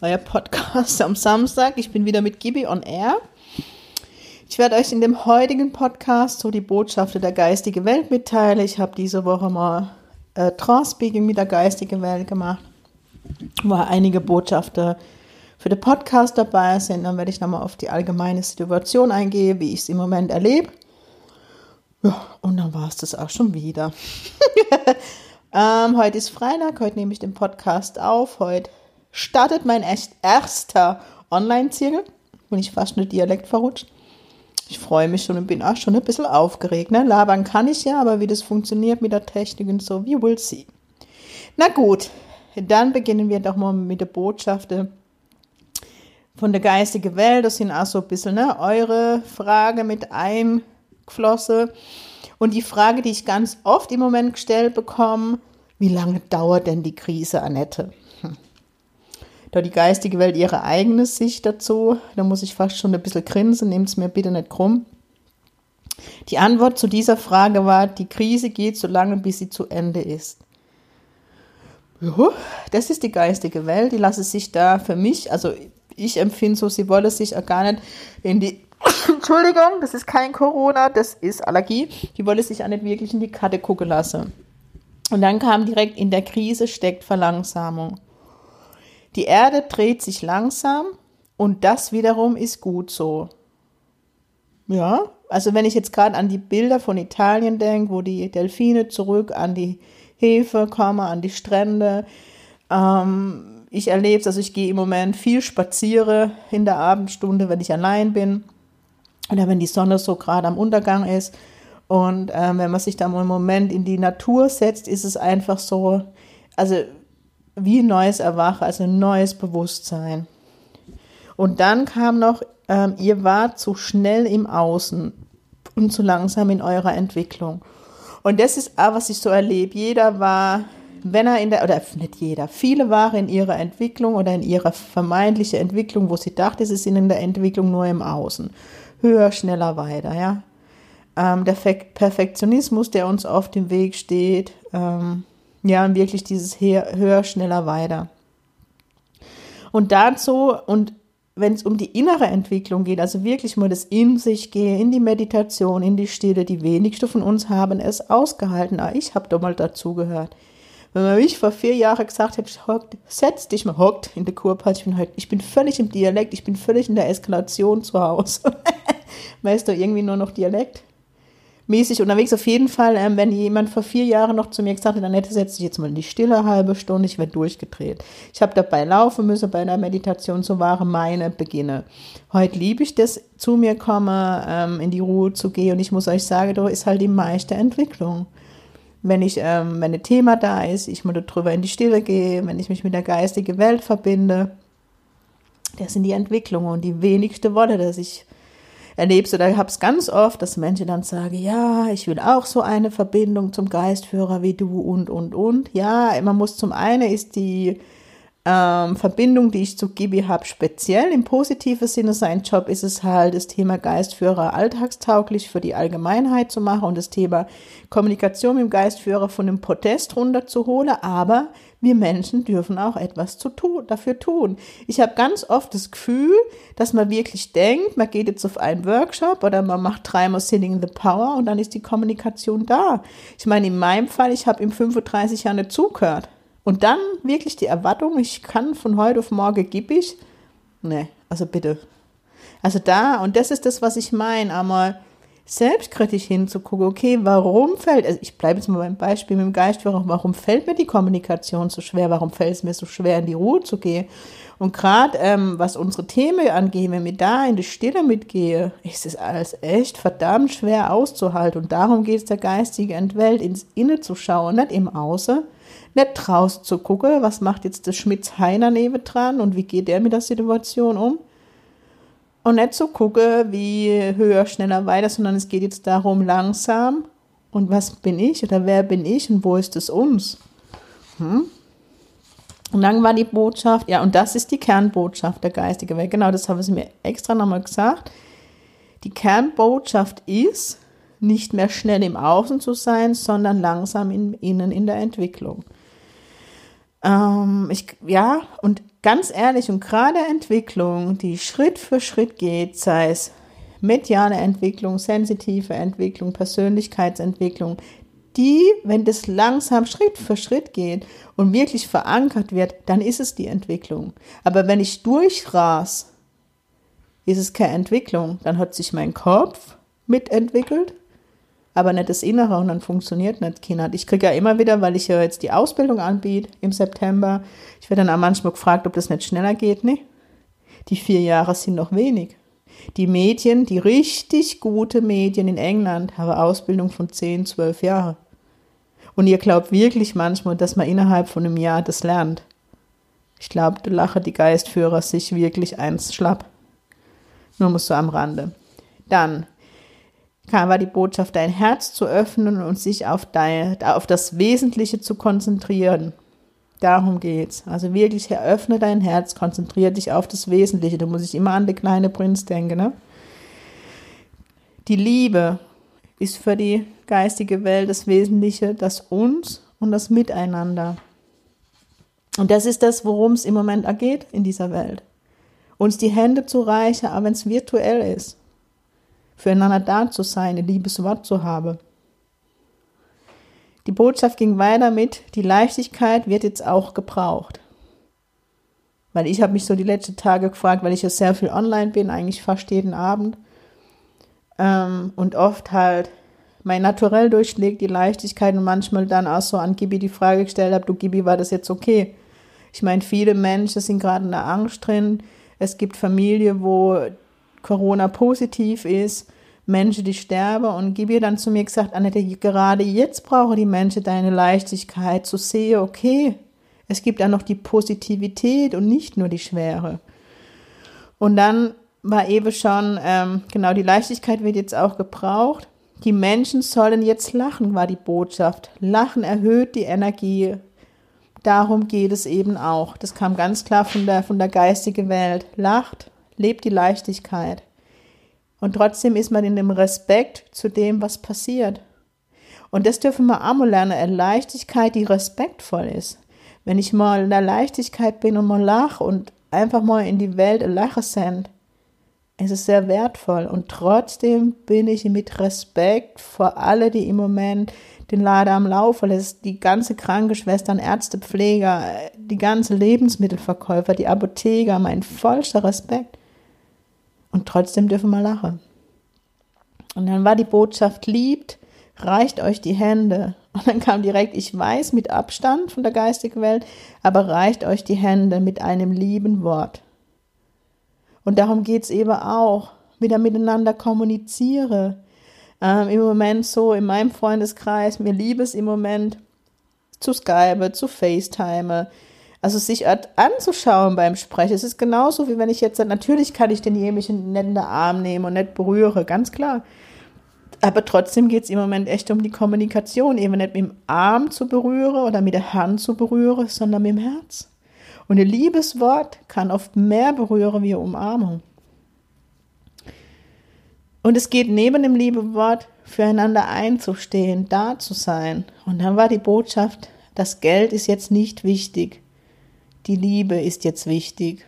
euer Podcast am Samstag. Ich bin wieder mit Gibi on Air. Ich werde euch in dem heutigen Podcast so die Botschaften der geistigen Welt mitteilen. Ich habe diese Woche mal äh, Transpeaking mit der geistigen Welt gemacht, wo einige Botschaften für den Podcast dabei sind. Dann werde ich nochmal auf die allgemeine Situation eingehen, wie ich es im Moment erlebe. Ja, und dann war es das auch schon wieder. ähm, heute ist Freitag, heute nehme ich den Podcast auf. Heute startet mein erster Online-Ziel. Bin ich fast nur Dialekt verrutscht. Ich freue mich schon und bin auch schon ein bisschen aufgeregt. Ne? Labern kann ich ja, aber wie das funktioniert mit der Technik und so, we will see. Na gut, dann beginnen wir doch mal mit der Botschaft von der geistigen Welt. Das sind auch so ein bisschen ne, eure Frage mit eingeflossen. Und die Frage, die ich ganz oft im Moment gestellt bekomme, wie lange dauert denn die Krise, Annette? Da die geistige Welt ihre eigene Sicht dazu. Da muss ich fast schon ein bisschen grinsen, nehmt es mir bitte nicht krumm. Die Antwort zu dieser Frage war, die Krise geht so lange, bis sie zu Ende ist. Ja, das ist die geistige Welt, die lasse sich da für mich, also ich empfinde so, sie wolle sich auch gar nicht in die, Entschuldigung, das ist kein Corona, das ist Allergie, die wolle sich auch nicht wirklich in die Karte gucken lassen. Und dann kam direkt, in der Krise steckt Verlangsamung. Die Erde dreht sich langsam und das wiederum ist gut so. Ja, also wenn ich jetzt gerade an die Bilder von Italien denke, wo die Delfine zurück an die Hefe kommen, an die Strände. Ähm, ich erlebe es, also ich gehe im Moment viel spaziere in der Abendstunde, wenn ich allein bin oder wenn die Sonne so gerade am Untergang ist. Und ähm, wenn man sich da einen Moment in die Natur setzt, ist es einfach so, also wie ein neues Erwachen, also ein neues Bewusstsein. Und dann kam noch, ähm, ihr wart zu schnell im Außen und zu langsam in eurer Entwicklung. Und das ist auch, was ich so erlebe. Jeder war, wenn er in der, oder nicht jeder, viele waren in ihrer Entwicklung oder in ihrer vermeintlichen Entwicklung, wo sie dachte, sie sind in der Entwicklung nur im Außen. Höher, schneller, weiter, ja. Ähm, der Perfektionismus, der uns auf dem Weg steht, ähm, ja, und wirklich dieses höher, schneller, weiter. Und dazu, und wenn es um die innere Entwicklung geht, also wirklich mal das in sich gehen, in die Meditation, in die Stille, die wenigsten von uns haben es ausgehalten. Ah, ich habe doch mal dazugehört. Wenn man mich vor vier Jahren gesagt hätte, hockt, setz dich mal, hockt in der Kurpause, ich bin heute, ich bin völlig im Dialekt, ich bin völlig in der Eskalation zu Hause. weißt du, irgendwie nur noch Dialekt? Mäßig unterwegs. Auf jeden Fall, ähm, wenn jemand vor vier Jahren noch zu mir gesagt hat, Annette, setz dich jetzt mal in die Stille halbe Stunde, ich werde durchgedreht. Ich habe dabei laufen müssen bei einer Meditation, so waren meine Beginne. Heute liebe ich das, zu mir komme, ähm, in die Ruhe zu gehen und ich muss euch sagen, da ist halt die meiste Entwicklung. Wenn ich, ähm, wenn ein Thema da ist, ich mal darüber in die Stille gehe, wenn ich mich mit der geistigen Welt verbinde, das sind die Entwicklungen und die wenigste Wolle, dass ich erlebst oder habe es ganz oft, dass Menschen dann sagen, ja, ich will auch so eine Verbindung zum Geistführer wie du und, und, und. Ja, man muss zum einen ist die ähm, Verbindung, die ich zu Gibi habe, speziell im positiven Sinne. Sein Job ist es halt, das Thema Geistführer alltagstauglich für die Allgemeinheit zu machen und das Thema Kommunikation mit dem Geistführer von dem Protest runterzuholen. Aber wir Menschen dürfen auch etwas zu tun, dafür tun. Ich habe ganz oft das Gefühl, dass man wirklich denkt, man geht jetzt auf einen Workshop oder man macht dreimal Sitting in the Power und dann ist die Kommunikation da. Ich meine, in meinem Fall, ich habe ihm 35 Jahre nicht zugehört. Und dann wirklich die Erwartung, ich kann von heute auf morgen gib ich. Nee, also bitte. Also da, und das ist das, was ich meine, einmal selbstkritisch hinzugucken, okay, warum fällt, also ich bleibe jetzt mal beim Beispiel mit dem Geistführer, warum fällt mir die Kommunikation so schwer, warum fällt es mir so schwer, in die Ruhe zu gehen? Und gerade ähm, was unsere Themen angeht, wenn ich da in die Stille mitgehe, ist es alles echt verdammt schwer auszuhalten. Und darum geht es der geistigen Welt, ins Inne zu schauen, nicht im Außen, nicht draußen zu gucken, was macht jetzt der Schmitz Heiner neben dran und wie geht der mit der Situation um, Und nicht so gucke, wie höher, schneller, weiter, sondern es geht jetzt darum, langsam und was bin ich oder wer bin ich und wo ist es uns? Hm? Und dann war die Botschaft, ja, und das ist die Kernbotschaft der geistigen Welt. Genau, das haben sie mir extra nochmal gesagt. Die Kernbotschaft ist, nicht mehr schnell im Außen zu sein, sondern langsam in, innen in der Entwicklung. Ähm, ich, ja, und ganz ehrlich, und gerade Entwicklung, die Schritt für Schritt geht, sei es mediale Entwicklung, sensitive Entwicklung, Persönlichkeitsentwicklung, die, wenn das langsam Schritt für Schritt geht und wirklich verankert wird, dann ist es die Entwicklung. Aber wenn ich durchras, ist es keine Entwicklung. Dann hat sich mein Kopf mitentwickelt aber nicht das Innere und dann funktioniert nicht Kinder. Ich kriege ja immer wieder, weil ich ja jetzt die Ausbildung anbiete im September, ich werde dann auch manchmal gefragt, ob das nicht schneller geht, ne? Die vier Jahre sind noch wenig. Die Medien, die richtig gute Medien in England, haben Ausbildung von zehn, zwölf Jahren. Und ihr glaubt wirklich manchmal, dass man innerhalb von einem Jahr das lernt. Ich glaube, da lachen die Geistführer sich wirklich eins schlapp. Nur muss so am Rande. Dann war die Botschaft, dein Herz zu öffnen und sich auf, dein, auf das Wesentliche zu konzentrieren. Darum geht's. Also wirklich eröffne dein Herz, konzentriere dich auf das Wesentliche. Da muss ich immer an den kleinen Prinz denken. Ne? Die Liebe ist für die geistige Welt das Wesentliche, das uns und das Miteinander. Und das ist das, worum es im Moment geht in dieser Welt. Uns die Hände zu reichen, auch wenn es virtuell ist füreinander da zu sein, ein liebes Wort zu haben. Die Botschaft ging weiter mit, die Leichtigkeit wird jetzt auch gebraucht. Weil ich habe mich so die letzten Tage gefragt, weil ich ja sehr viel online bin, eigentlich fast jeden Abend. Ähm, und oft halt mein Naturell durchschlägt die Leichtigkeit und manchmal dann auch so an Gibi die Frage gestellt habe, du Gibi, war das jetzt okay? Ich meine, viele Menschen sind gerade in der Angst drin. Es gibt Familien, wo Corona positiv ist, Menschen, die sterben. Und Gibi dann zu mir gesagt, Annette, gerade jetzt brauchen die Menschen deine Leichtigkeit, zu sehen, okay, es gibt ja noch die Positivität und nicht nur die Schwere. Und dann war eben schon, ähm, genau, die Leichtigkeit wird jetzt auch gebraucht. Die Menschen sollen jetzt lachen, war die Botschaft. Lachen erhöht die Energie. Darum geht es eben auch. Das kam ganz klar von der, von der geistigen Welt. Lacht, lebt die Leichtigkeit. Und trotzdem ist man in dem Respekt zu dem, was passiert. Und das dürfen wir auch mal lernen, eine Leichtigkeit, die respektvoll ist. Wenn ich mal in der Leichtigkeit bin und mal lache und einfach mal in die Welt lache send, es ist sehr wertvoll. Und trotzdem bin ich mit Respekt vor alle, die im Moment den Lader am Laufen lässt, die ganze Krankenschwestern, Ärzte, Pfleger, die ganze Lebensmittelverkäufer, die Apotheker, mein vollster Respekt. Und trotzdem dürfen wir lachen. Und dann war die Botschaft, liebt, reicht euch die Hände. Und dann kam direkt, ich weiß, mit Abstand von der geistigen Welt, aber reicht euch die Hände mit einem lieben Wort. Und darum geht es eben auch, wieder miteinander kommuniziere. Ähm, Im Moment so in meinem Freundeskreis, mir liebe es im Moment zu Skype, zu FaceTime, also sich anzuschauen beim Sprechen. Es ist genauso, wie wenn ich jetzt, natürlich kann ich denjenigen nicht in den Arm nehmen und nicht berühre, ganz klar. Aber trotzdem geht es im Moment echt um die Kommunikation, eben nicht mit dem Arm zu berühren oder mit der Hand zu berühren, sondern mit dem Herz. Und ein Liebeswort kann oft mehr berühren wie Umarmung. Und es geht neben dem Liebewort füreinander einzustehen, da zu sein. Und dann war die Botschaft, das Geld ist jetzt nicht wichtig die Liebe ist jetzt wichtig.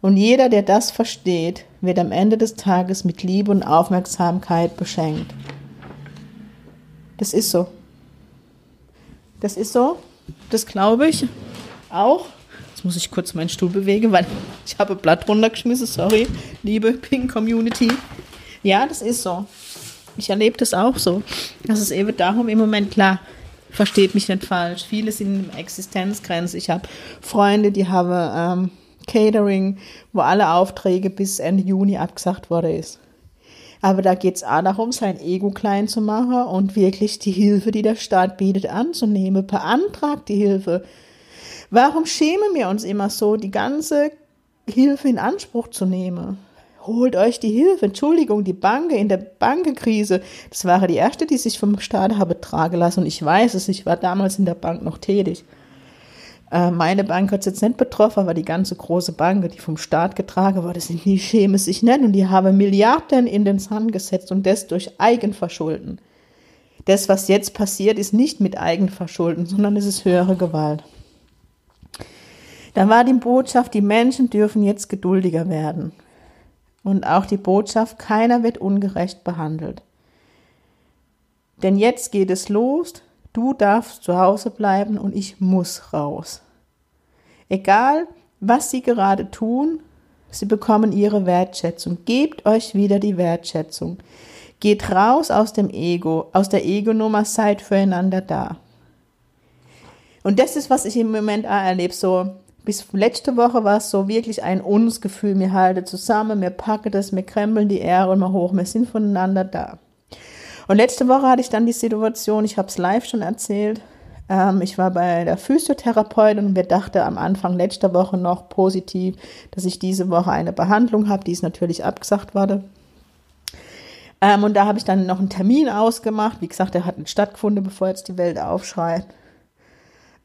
Und jeder, der das versteht, wird am Ende des Tages mit Liebe und Aufmerksamkeit beschenkt. Das ist so. Das ist so. Das glaube ich auch. Jetzt muss ich kurz meinen Stuhl bewegen, weil ich habe Blatt runtergeschmissen. Sorry, liebe Pink Community. Ja, das ist so. Ich erlebe das auch so. Das ist eben darum im Moment klar. Versteht mich nicht falsch. Viele sind in Existenzgrenze. Ich habe Freunde, die haben ähm, Catering, wo alle Aufträge bis Ende Juni abgesagt worden ist. Aber da geht es auch darum, sein Ego klein zu machen und wirklich die Hilfe, die der Staat bietet, anzunehmen. Beantragt die Hilfe. Warum schämen wir uns immer so, die ganze Hilfe in Anspruch zu nehmen? Holt euch die Hilfe. Entschuldigung, die Bank in der Bankenkrise, das war die erste, die sich vom Staat habe tragen lassen. Und ich weiß es, ich war damals in der Bank noch tätig. Äh, meine Bank hat es jetzt nicht betroffen, aber die ganze große Bank, die vom Staat getragen wurde, sind die Schäme sich nennen und die haben Milliarden in den Sand gesetzt und das durch Eigenverschulden. Das, was jetzt passiert, ist nicht mit Eigenverschulden, sondern es ist höhere Gewalt. Da war die Botschaft, die Menschen dürfen jetzt geduldiger werden. Und auch die Botschaft, keiner wird ungerecht behandelt. Denn jetzt geht es los, du darfst zu Hause bleiben und ich muss raus. Egal, was sie gerade tun, sie bekommen ihre Wertschätzung. Gebt euch wieder die Wertschätzung. Geht raus aus dem Ego, aus der Ego-Nummer, seid füreinander da. Und das ist, was ich im Moment erlebe, so bis letzte Woche war es so wirklich ein Uns-Gefühl. Wir halten zusammen, wir packen das, wir krempeln die Ehre immer hoch, wir sind voneinander da. Und letzte Woche hatte ich dann die Situation, ich habe es live schon erzählt, ähm, ich war bei der Physiotherapeutin und wir dachten am Anfang letzter Woche noch positiv, dass ich diese Woche eine Behandlung habe, die ist natürlich abgesagt wurde. Ähm, und da habe ich dann noch einen Termin ausgemacht. Wie gesagt, der hat nicht stattgefunden, bevor jetzt die Welt aufschreit.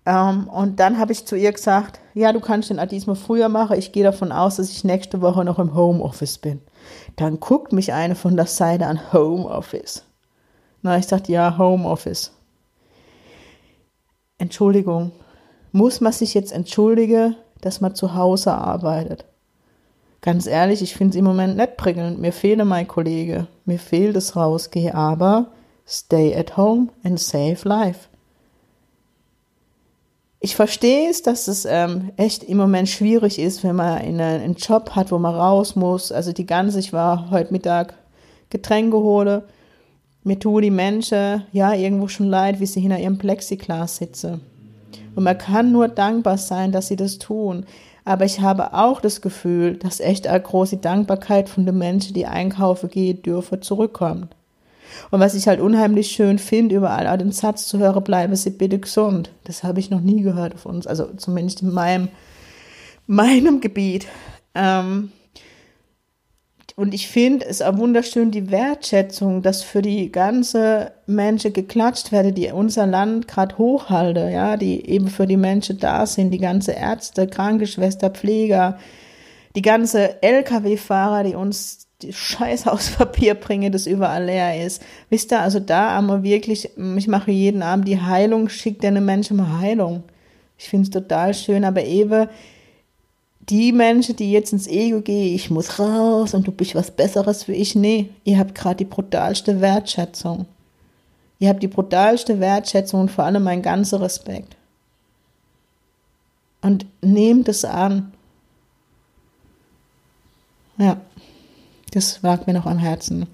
Ähm, und dann habe ich zu ihr gesagt, ja, du kannst den Adismus früher machen. Ich gehe davon aus, dass ich nächste Woche noch im Homeoffice bin. Dann guckt mich eine von der Seite an Homeoffice. Na, ich sagte, ja, Homeoffice. Entschuldigung. Muss man sich jetzt entschuldigen, dass man zu Hause arbeitet? Ganz ehrlich, ich finde es im Moment nicht prickelnd. Mir fehlt mein Kollege. Mir fehlt das Rausgehen, aber stay at home and save life ich verstehe es, dass es ähm, echt im Moment schwierig ist, wenn man in einen, Job hat, wo man raus muss. Also die ganze, ich war heute Mittag Getränke hole. Mir tun die Menschen ja irgendwo schon leid, wie sie hinter ihrem Plexiglas sitzen. Und man kann nur dankbar sein, dass sie das tun. Aber ich habe auch das Gefühl, dass echt eine große Dankbarkeit von den Menschen, die einkaufen gehen dürfen, zurückkommt. Und was ich halt unheimlich schön finde, überall den Satz zu hören, bleiben Sie bitte gesund. Das habe ich noch nie gehört auf uns, also zumindest in meinem, meinem Gebiet. Ähm, und ich finde es auch wunderschön, die Wertschätzung, dass für die ganze Menschen geklatscht werde, die unser Land gerade hochhalte, ja, die eben für die Menschen da sind, die ganze Ärzte, Krankenschwester, Pfleger, die ganze Lkw-Fahrer, die uns Scheiß aus Papier bringe, das überall leer ist. Wisst ihr, also da wir wirklich, ich mache jeden Abend die Heilung, schickt eine Menschen mal Heilung. Ich finde es total schön, aber eben die Menschen, die jetzt ins Ego gehen, ich muss raus und du bist was Besseres wie ich, nee, ihr habt gerade die brutalste Wertschätzung. Ihr habt die brutalste Wertschätzung und vor allem mein ganzer Respekt. Und nehmt es an. Ja. Das lag mir noch am Herzen.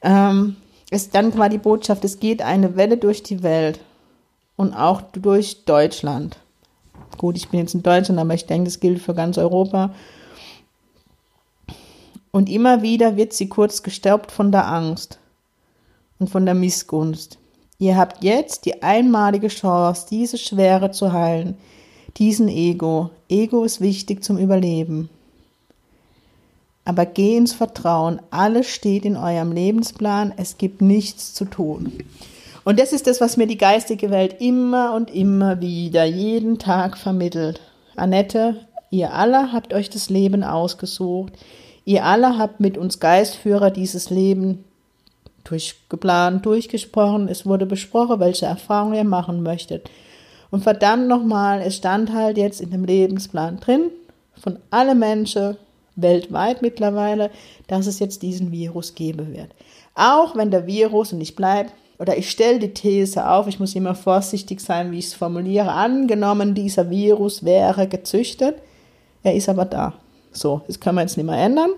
Ähm, es, dann war die Botschaft, es geht eine Welle durch die Welt und auch durch Deutschland. Gut, ich bin jetzt in Deutschland, aber ich denke, das gilt für ganz Europa. Und immer wieder wird sie kurz gestaubt von der Angst und von der Missgunst. Ihr habt jetzt die einmalige Chance, diese Schwere zu heilen, diesen Ego. Ego ist wichtig zum Überleben. Aber geh ins Vertrauen. Alles steht in eurem Lebensplan. Es gibt nichts zu tun. Und das ist das, was mir die geistige Welt immer und immer wieder jeden Tag vermittelt. Annette, ihr alle habt euch das Leben ausgesucht. Ihr alle habt mit uns Geistführer dieses Leben durchgeplant, durchgesprochen. Es wurde besprochen, welche Erfahrungen ihr machen möchtet. Und verdammt nochmal, es stand halt jetzt in dem Lebensplan drin, von allen Menschen, weltweit mittlerweile, dass es jetzt diesen Virus geben wird. Auch wenn der Virus, und ich bleibe, oder ich stelle die These auf, ich muss immer vorsichtig sein, wie ich es formuliere, angenommen, dieser Virus wäre gezüchtet, er ist aber da. So, das können wir jetzt nicht mehr ändern.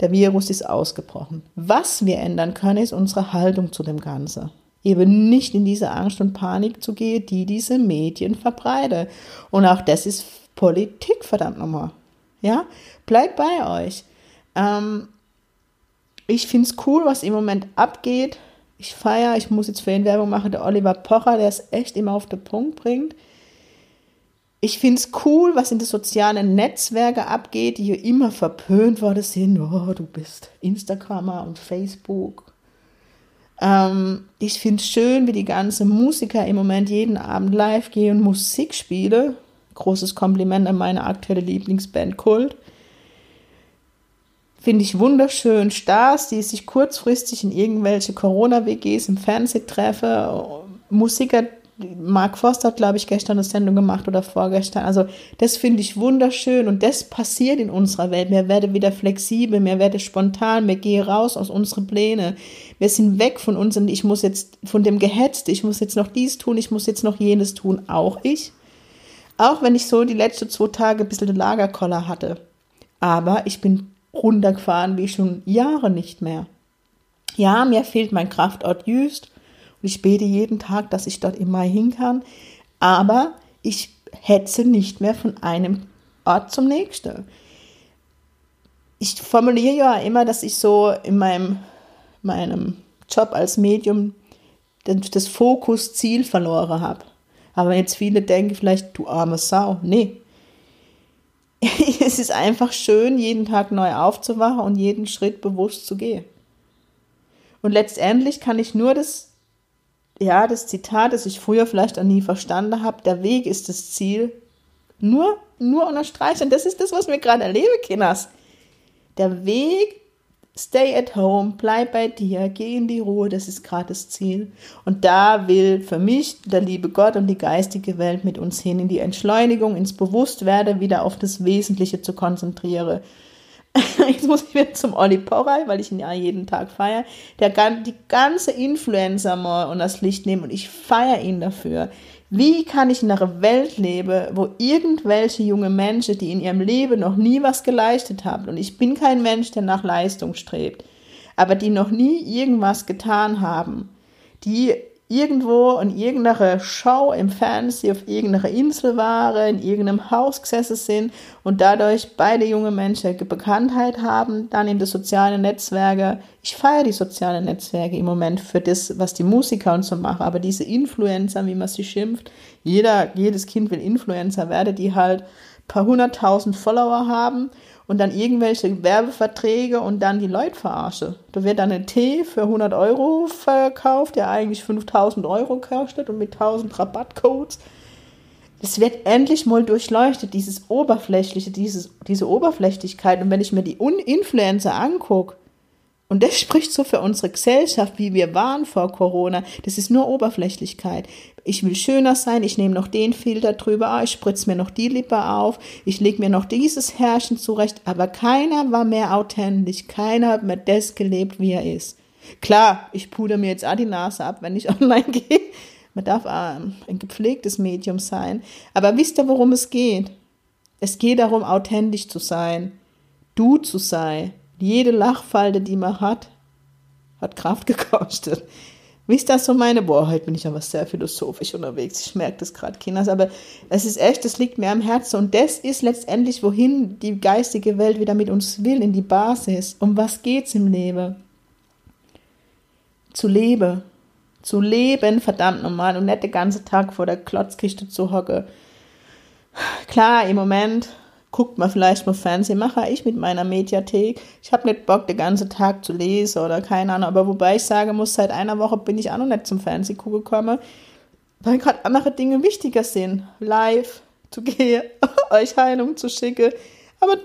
Der Virus ist ausgebrochen. Was wir ändern können, ist unsere Haltung zu dem Ganzen. Eben nicht in diese Angst und Panik zu gehen, die diese Medien verbreiten. Und auch das ist Politik, verdammt nochmal. Ja, bleibt bei euch. Ähm, ich finde es cool, was im Moment abgeht. Ich feiere, ich muss jetzt für ihn Werbung machen, der Oliver Pocher, der es echt immer auf den Punkt bringt. Ich finde es cool, was in den sozialen Netzwerken abgeht, die hier immer verpönt worden sind. Oh, du bist Instagrammer und Facebook. Ähm, ich finde es schön, wie die ganzen Musiker im Moment jeden Abend live gehen und Musik spielen. Großes Kompliment an meine aktuelle Lieblingsband Kult. Finde ich wunderschön. Stars, die sich kurzfristig in irgendwelche Corona-WGs im Fernsehen treffen. Musiker, Mark Forster hat, glaube ich, gestern eine Sendung gemacht oder vorgestern. Also das finde ich wunderschön und das passiert in unserer Welt. Wir werden wieder flexibel, wir werden spontan, wir gehen raus aus unseren Plänen. Wir sind weg von uns und ich muss jetzt von dem Gehetzt, ich muss jetzt noch dies tun, ich muss jetzt noch jenes tun. Auch ich. Auch wenn ich so die letzten zwei Tage ein bisschen den Lagerkoller hatte. Aber ich bin runtergefahren wie schon Jahre nicht mehr. Ja, mir fehlt mein Kraftort Jüst und ich bete jeden Tag, dass ich dort immer hin kann. Aber ich hetze nicht mehr von einem Ort zum nächsten. Ich formuliere ja immer, dass ich so in meinem, meinem Job als Medium das Fokusziel verloren habe. Aber jetzt viele denken vielleicht, du arme Sau. Nee. es ist einfach schön, jeden Tag neu aufzuwachen und jeden Schritt bewusst zu gehen. Und letztendlich kann ich nur das ja, das Zitat, das ich früher vielleicht auch nie verstanden habe, der Weg ist das Ziel, nur, nur unterstreichen. Das ist das, was wir gerade erleben, Kinders. Der Weg, stay at home, bleib bei dir, geh in die Ruhe, das ist gerade das Ziel. Und da will für mich der liebe Gott und die geistige Welt mit uns hin, in die Entschleunigung, ins Bewusstwerden, wieder auf das Wesentliche zu konzentrieren. jetzt muss ich wieder zum Olli Porrei, weil ich ihn ja jeden Tag feiere, der die ganze Influencer mal und das Licht nehmen und ich feiere ihn dafür. Wie kann ich in einer Welt leben, wo irgendwelche junge Menschen, die in ihrem Leben noch nie was geleistet haben, und ich bin kein Mensch, der nach Leistung strebt, aber die noch nie irgendwas getan haben, die irgendwo in irgendeiner Show im Fernsehen auf irgendeiner Insel waren, in irgendeinem Haus gesessen sind und dadurch beide junge Menschen Bekanntheit haben, dann in die sozialen Netzwerke. Ich feiere die sozialen Netzwerke im Moment für das, was die Musiker und so machen, aber diese Influencer, wie man sie schimpft, jeder, jedes Kind will Influencer werden, die halt paar hunderttausend Follower haben und dann irgendwelche Werbeverträge und dann die Leute verarsche. Da wird dann ein Tee für 100 Euro verkauft, der eigentlich 5000 Euro kostet und mit 1000 Rabattcodes. Es wird endlich mal durchleuchtet, dieses Oberflächliche, dieses, diese Oberflächlichkeit. Und wenn ich mir die Influencer angucke, und das spricht so für unsere Gesellschaft, wie wir waren vor Corona. Das ist nur Oberflächlichkeit. Ich will schöner sein, ich nehme noch den Filter drüber, ah, ich spritze mir noch die Lippe auf, ich lege mir noch dieses Herrchen zurecht, aber keiner war mehr authentisch, keiner hat mehr das gelebt, wie er ist. Klar, ich puder mir jetzt auch die Nase ab, wenn ich online gehe. Man darf ein gepflegtes Medium sein. Aber wisst ihr, worum es geht? Es geht darum, authentisch zu sein, du zu sein jede Lachfalte, die man hat, hat Kraft gekostet. Wie ist das so meine? Boah, heute bin ich aber sehr philosophisch unterwegs. Ich merke das gerade, Kinders. Aber es ist echt, das liegt mir am Herzen. Und das ist letztendlich, wohin die geistige Welt wieder mit uns will, in die Basis. Um was geht's im Leben? Zu leben. Zu leben, verdammt normal. Und nicht den ganzen Tag vor der Klotzkiste zu hocken. Klar, im Moment guckt man vielleicht mal Fernsehen, mache ich mit meiner Mediathek. Ich habe nicht Bock, den ganzen Tag zu lesen oder keine Ahnung. Aber wobei ich sagen muss, seit einer Woche bin ich auch noch nicht zum Fernsehen gekommen, weil gerade andere Dinge wichtiger sind. Live zu gehen, euch Heilung zu schicken. Aber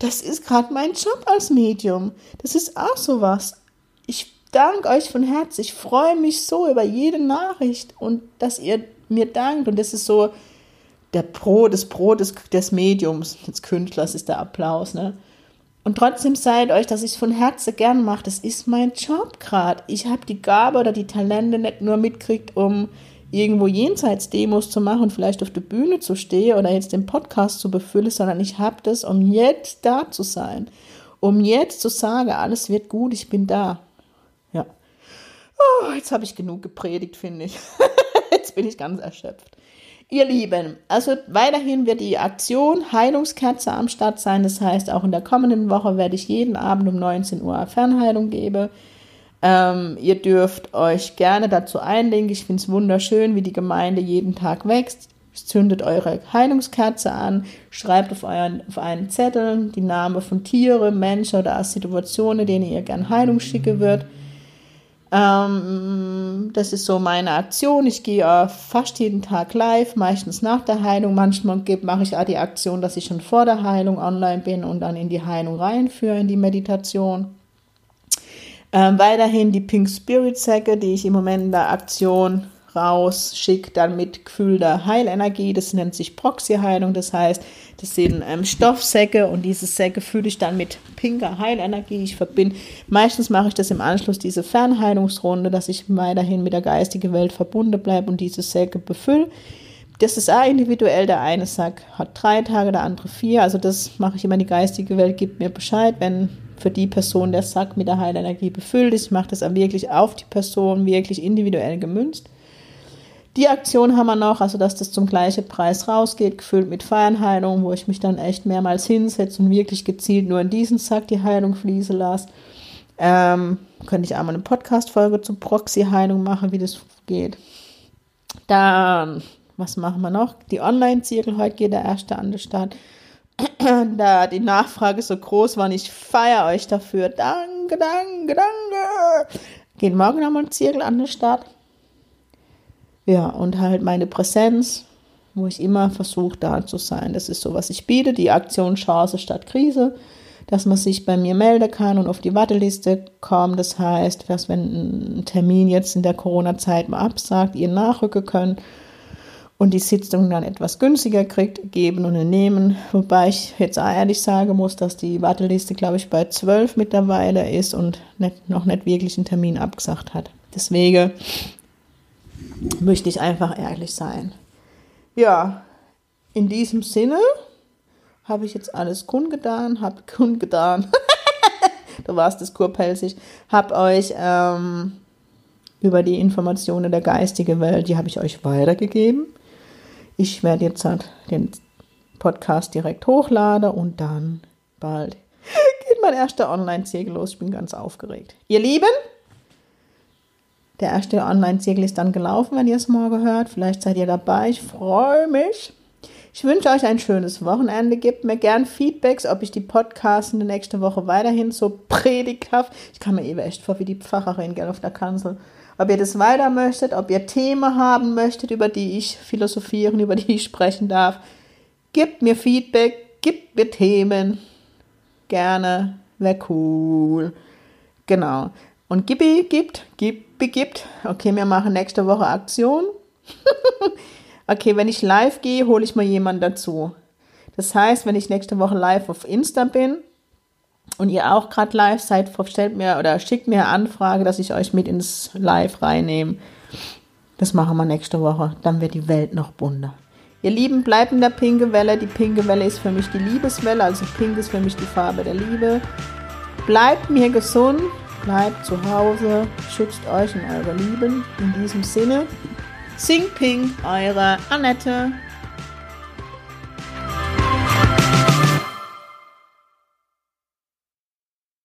das ist gerade mein Job als Medium. Das ist auch sowas. Ich danke euch von Herzen. Ich freue mich so über jede Nachricht und dass ihr mir dankt. Und das ist so, der Pro, das Pro des, des Mediums, des Künstlers ist der Applaus, ne? Und trotzdem seid euch, dass ich es von Herzen gern mache. Das ist mein Job gerade. Ich habe die Gabe oder die Talente nicht nur mitkriegt, um irgendwo jenseits Demos zu machen und vielleicht auf der Bühne zu stehen oder jetzt den Podcast zu befüllen, sondern ich habe das, um jetzt da zu sein. Um jetzt zu sagen, alles wird gut, ich bin da. Ja. Oh, jetzt habe ich genug gepredigt, finde ich. jetzt bin ich ganz erschöpft. Ihr Lieben, also weiterhin wird die Aktion Heilungskerze am Start sein. Das heißt, auch in der kommenden Woche werde ich jeden Abend um 19 Uhr Fernheilung geben. Ähm, ihr dürft euch gerne dazu einlegen. Ich finde es wunderschön, wie die Gemeinde jeden Tag wächst. zündet eure Heilungskerze an, schreibt auf, euren, auf einen Zettel die Namen von Tiere, Menschen oder Situationen, denen ihr gern Heilung schicken würdet. Ähm, das ist so meine Aktion. Ich gehe fast jeden Tag live, meistens nach der Heilung. Manchmal mache ich auch die Aktion, dass ich schon vor der Heilung online bin und dann in die Heilung reinführe, in die Meditation. Ähm, weiterhin die Pink Spirit Säcke, die ich im Moment in der Aktion rausschicke, dann mit gefühlter Heilenergie. Das nennt sich Proxy-Heilung. Das heißt, das sind ähm, Stoffsäcke und diese Säcke fühle ich dann mit pinker Heilenergie. Ich verbinde, meistens mache ich das im Anschluss diese Fernheilungsrunde, dass ich weiterhin mit der geistigen Welt verbunden bleibe und diese Säcke befülle. Das ist auch individuell. Der eine Sack hat drei Tage, der andere vier. Also das mache ich immer. Die geistige Welt gibt mir Bescheid, wenn für die Person der Sack mit der Heilenergie befüllt ist. Ich mache das auch wirklich auf die Person, wirklich individuell gemünzt. Die Aktion haben wir noch, also dass das zum gleichen Preis rausgeht, gefüllt mit Feiernheilung, wo ich mich dann echt mehrmals hinsetze und wirklich gezielt nur in diesen Sack die Heilung fließen lasse. Ähm, könnte ich einmal eine Podcast-Folge zur Proxy-Heilung machen, wie das geht. Dann, was machen wir noch? Die Online-Zirkel, heute geht der erste an den Start. da die Nachfrage so groß war ich feiere euch dafür. Danke, danke, danke. Geht morgen nochmal ein Zirkel an den Start. Ja, und halt meine Präsenz, wo ich immer versuche, da zu sein. Das ist so, was ich biete, die Aktion Chance statt Krise, dass man sich bei mir melden kann und auf die Warteliste kommt. Das heißt, dass wenn ein Termin jetzt in der Corona-Zeit mal absagt, ihr nachrücken könnt und die Sitzung dann etwas günstiger kriegt, geben und nehmen. Wobei ich jetzt ehrlich sagen muss, dass die Warteliste, glaube ich, bei zwölf mittlerweile ist und nicht, noch nicht wirklich einen Termin abgesagt hat. Deswegen möchte ich einfach ehrlich sein. Ja, in diesem Sinne habe ich jetzt alles kundgetan, habe kundgetan. du warst das kurpelzig. Habe euch ähm, über die Informationen der geistigen Welt, die habe ich euch weitergegeben. Ich werde jetzt halt den Podcast direkt hochladen und dann bald geht mein erster Online-Zirkel los. Ich bin ganz aufgeregt. Ihr Lieben, der erste Online-Zirkel ist dann gelaufen, wenn ihr es morgen hört. Vielleicht seid ihr dabei. Ich freue mich. Ich wünsche euch ein schönes Wochenende. Gebt mir gern Feedbacks, ob ich die Podcasts in der nächsten Woche weiterhin so predighaft. Ich kann mir eben echt vor wie die Pfarrerin gell, auf der Kanzel. Ob ihr das weiter möchtet, ob ihr Themen haben möchtet, über die ich philosophieren, über die ich sprechen darf. Gebt mir Feedback, gebt mir Themen. Gerne. Wäre cool. Genau. Und Gibi gibt, Gibi gibt. Okay, wir machen nächste Woche Aktion. okay, wenn ich live gehe, hole ich mal jemanden dazu. Das heißt, wenn ich nächste Woche live auf Insta bin und ihr auch gerade live seid, stellt mir oder schickt mir eine Anfrage, dass ich euch mit ins Live reinnehme. Das machen wir nächste Woche. Dann wird die Welt noch bunter. Ihr Lieben, bleibt in der pinke Welle. Die pinke Welle ist für mich die Liebeswelle, also pink ist für mich die Farbe der Liebe. Bleibt mir gesund, bleibt zu Hause, schützt euch und eure Lieben. In diesem Sinne, Sing Ping, eure Annette.